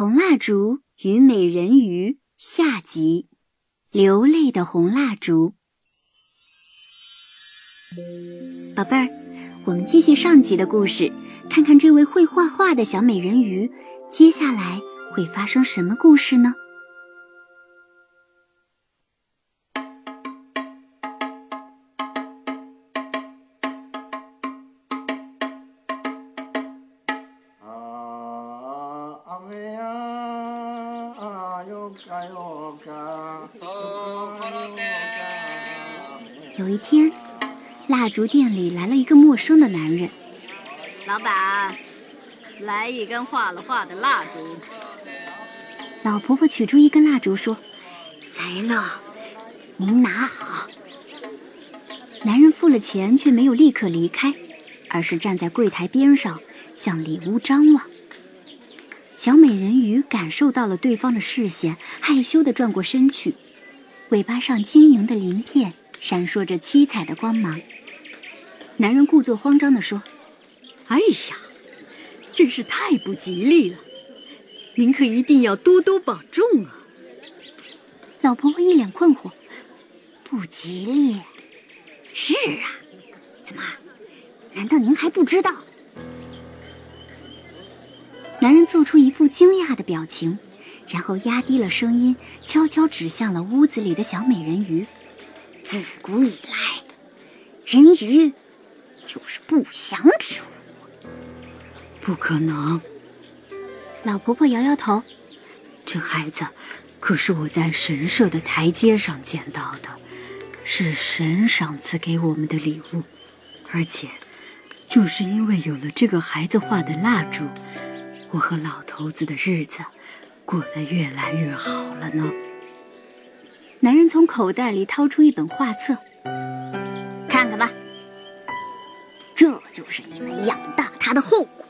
红蜡烛与美人鱼下集，流泪的红蜡烛。宝贝儿，我们继续上集的故事，看看这位会画画的小美人鱼，接下来会发生什么故事呢？有一天，蜡烛店里来了一个陌生的男人。老板，来一根画了画的蜡烛。老婆婆取出一根蜡烛说：“来了，您拿好。”男人付了钱，却没有立刻离开，而是站在柜台边上向里屋张望。小美人鱼感受到了对方的视线，害羞地转过身去，尾巴上晶莹的鳞片闪烁着七彩的光芒。男人故作慌张地说：“哎呀，真是太不吉利了！您可一定要多多保重啊！”老婆婆一脸困惑：“不吉利？是啊，怎么？难道您还不知道？”男人做出一副惊讶的表情，然后压低了声音，悄悄指向了屋子里的小美人鱼。自古以来，人鱼就是不祥之物。不可能！老婆婆摇摇头。这孩子可是我在神社的台阶上捡到的，是神赏赐给我们的礼物，而且就是因为有了这个孩子画的蜡烛。我和老头子的日子过得越来越好了呢。男人从口袋里掏出一本画册，看看吧，这就是你们养大他的后果。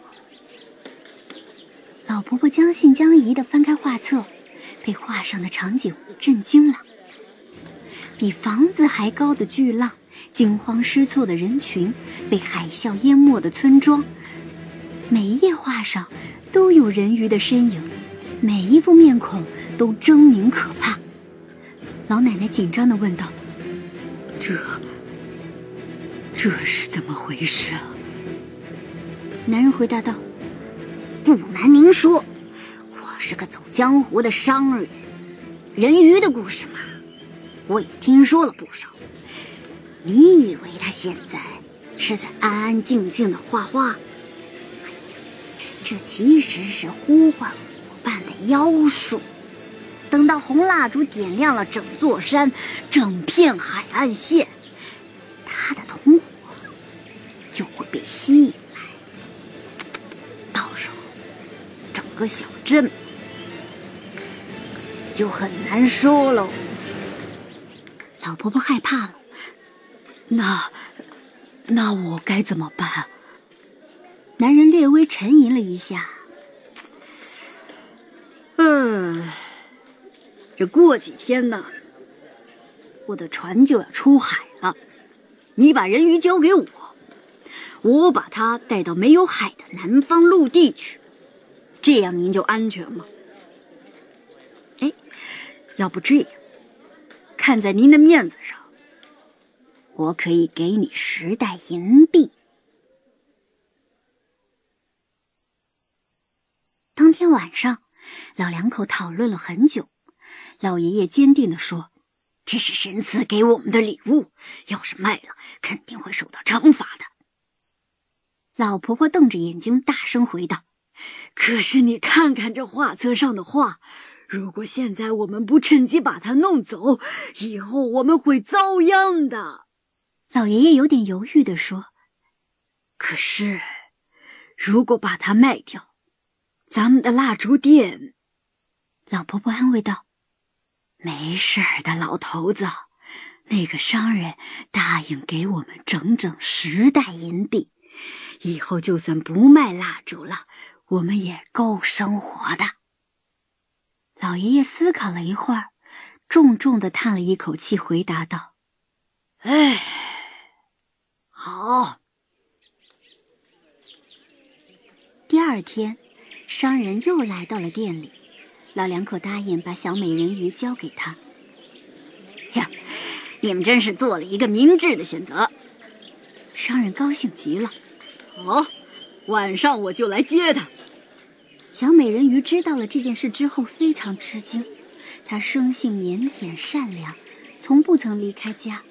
老婆婆将信将疑地翻开画册，被画上的场景震惊了：比房子还高的巨浪，惊慌失措的人群，被海啸淹没的村庄，每一页画上。都有人鱼的身影，每一副面孔都狰狞可怕。老奶奶紧张的问道：“这，这是怎么回事啊？”男人回答道：“不瞒您说，我是个走江湖的商人，人鱼的故事嘛，我也听说了不少。你以为他现在是在安安静静的画画？”这其实是呼唤伙伴的妖术。等到红蜡烛点亮了整座山、整片海岸线，他的同伙就会被吸引来。到时候，整个小镇就很难说喽。老婆婆害怕了。那，那我该怎么办？男人略微沉吟了一下，嗯，这过几天呢，我的船就要出海了。你把人鱼交给我，我把它带到没有海的南方陆地去，这样您就安全了。哎，要不这样，看在您的面子上，我可以给你十袋银币。天晚上，老两口讨论了很久。老爷爷坚定地说：“这是神赐给我们的礼物，要是卖了，肯定会受到惩罚的。”老婆婆瞪着眼睛，大声回道：“可是你看看这画册上的画，如果现在我们不趁机把它弄走，以后我们会遭殃的。”老爷爷有点犹豫地说：“可是，如果把它卖掉……”咱们的蜡烛店，老婆婆安慰道：“没事儿的，老头子，那个商人答应给我们整整十袋银币，以后就算不卖蜡烛了，我们也够生活的。”老爷爷思考了一会儿，重重的叹了一口气，回答道：“哎，好。”第二天。商人又来到了店里，老两口答应把小美人鱼交给他。呀，你们真是做了一个明智的选择。商人高兴极了。好，晚上我就来接他。小美人鱼知道了这件事之后，非常吃惊。她生性腼腆善良，从不曾离开家，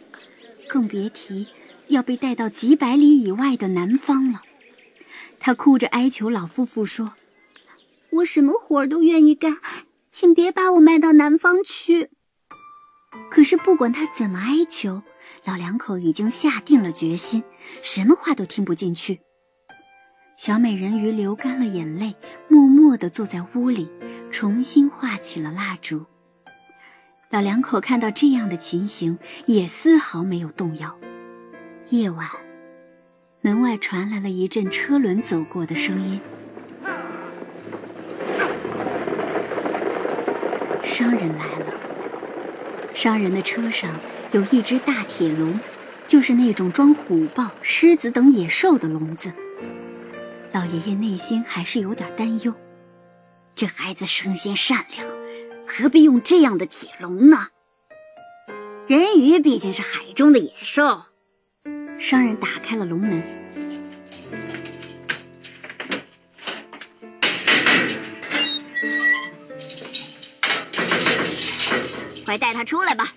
更别提要被带到几百里以外的南方了。她哭着哀求老夫妇说：“我什么活都愿意干，请别把我卖到南方去。”可是不管他怎么哀求，老两口已经下定了决心，什么话都听不进去。小美人鱼流干了眼泪，默默地坐在屋里，重新画起了蜡烛。老两口看到这样的情形，也丝毫没有动摇。夜晚，门外传来了一阵车轮走过的声音。商人来了。商人的车上有一只大铁笼，就是那种装虎豹、狮子等野兽的笼子。老爷爷内心还是有点担忧，这孩子生性善良，何必用这样的铁笼呢？人鱼毕竟是海中的野兽。商人打开了笼门，快带他出来吧。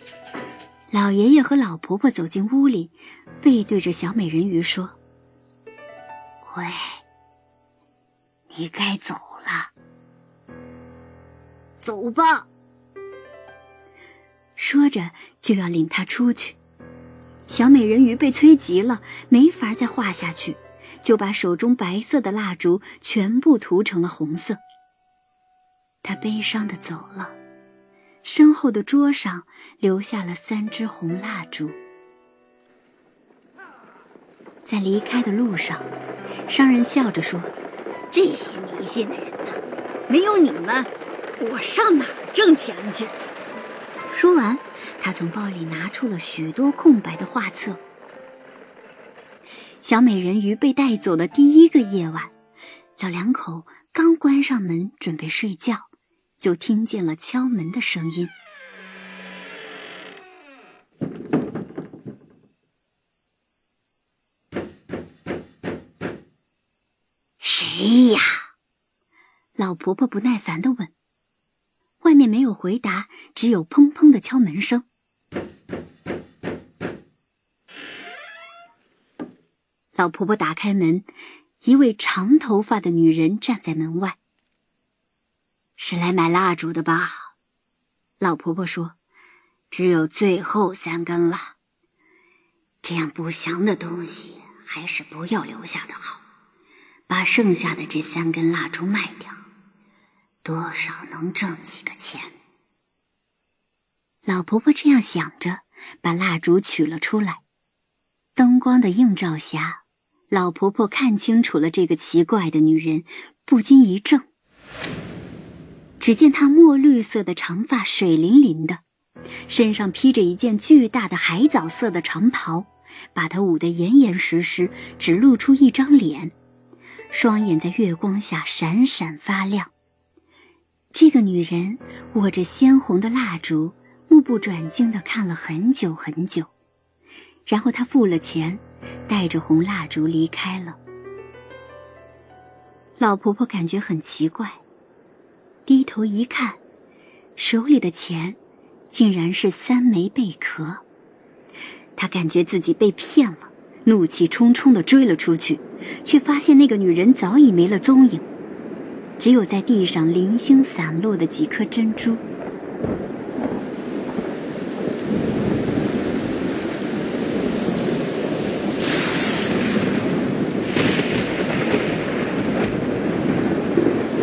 老爷爷和老婆婆走进屋里，背对着小美人鱼说：“喂。”你该走了，走吧。说着就要领他出去，小美人鱼被催急了，没法再画下去，就把手中白色的蜡烛全部涂成了红色。她悲伤的走了，身后的桌上留下了三支红蜡烛。在离开的路上，商人笑着说。这些迷信的人呐，没有你们，我上哪挣钱去？说完，他从包里拿出了许多空白的画册。小美人鱼被带走的第一个夜晚，老两口刚关上门准备睡觉，就听见了敲门的声音。谁呀？老婆婆不耐烦的问。外面没有回答，只有砰砰的敲门声。老婆婆打开门，一位长头发的女人站在门外。是来买蜡烛的吧？老婆婆说：“只有最后三根了，这样不祥的东西还是不要留下的好。”把剩下的这三根蜡烛卖掉，多少能挣几个钱。老婆婆这样想着，把蜡烛取了出来。灯光的映照下，老婆婆看清楚了这个奇怪的女人，不禁一怔。只见她墨绿色的长发水灵灵的，身上披着一件巨大的海藻色的长袍，把她捂得严严实实，只露出一张脸。双眼在月光下闪闪发亮。这个女人握着鲜红的蜡烛，目不转睛地看了很久很久，然后她付了钱，带着红蜡烛离开了。老婆婆感觉很奇怪，低头一看，手里的钱竟然是三枚贝壳。他感觉自己被骗了。怒气冲冲地追了出去，却发现那个女人早已没了踪影，只有在地上零星散落的几颗珍珠。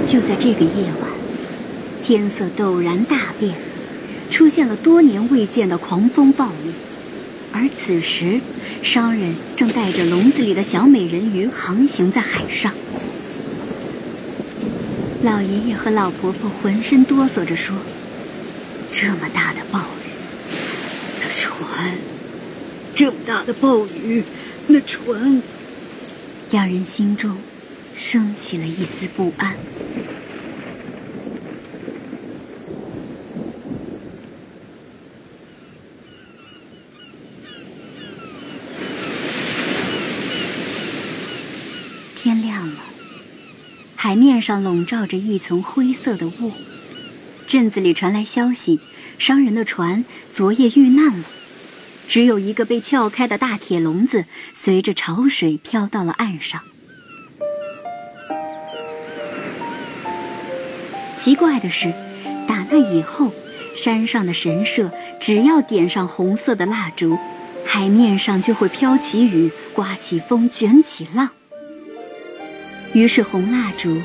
就在这个夜晚，天色陡然大变，出现了多年未见的狂风暴雨。而此时，商人正带着笼子里的小美人鱼航行在海上。老爷爷和老婆婆浑身哆嗦着说：“这么大的暴雨，那船；这么大的暴雨，那船。”两人心中升起了一丝不安。海面上笼罩着一层灰色的雾。镇子里传来消息，商人的船昨夜遇难了，只有一个被撬开的大铁笼子随着潮水飘到了岸上。奇怪的是，打那以后，山上的神社只要点上红色的蜡烛，海面上就会飘起雨，刮起风，卷起浪。于是红蜡烛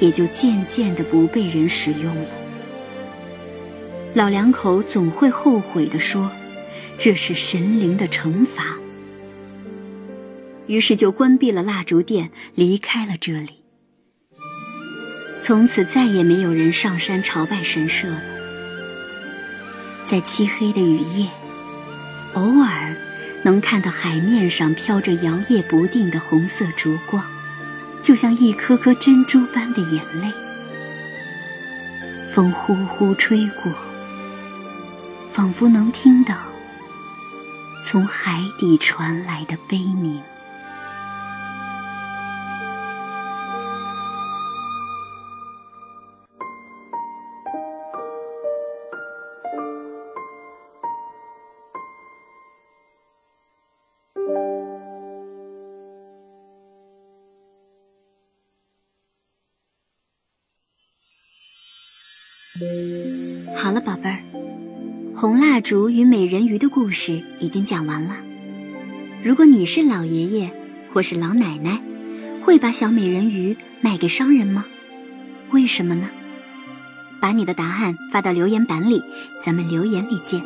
也就渐渐的不被人使用了。老两口总会后悔地说：“这是神灵的惩罚。”于是就关闭了蜡烛店，离开了这里。从此再也没有人上山朝拜神社了。在漆黑的雨夜，偶尔能看到海面上飘着摇曳不定的红色烛光，就像一颗颗珍珠般的眼泪。风呼呼吹过，仿佛能听到从海底传来的悲鸣。好了，宝贝儿，红蜡烛与美人鱼的故事已经讲完了。如果你是老爷爷或是老奶奶，会把小美人鱼卖给商人吗？为什么呢？把你的答案发到留言板里，咱们留言里见。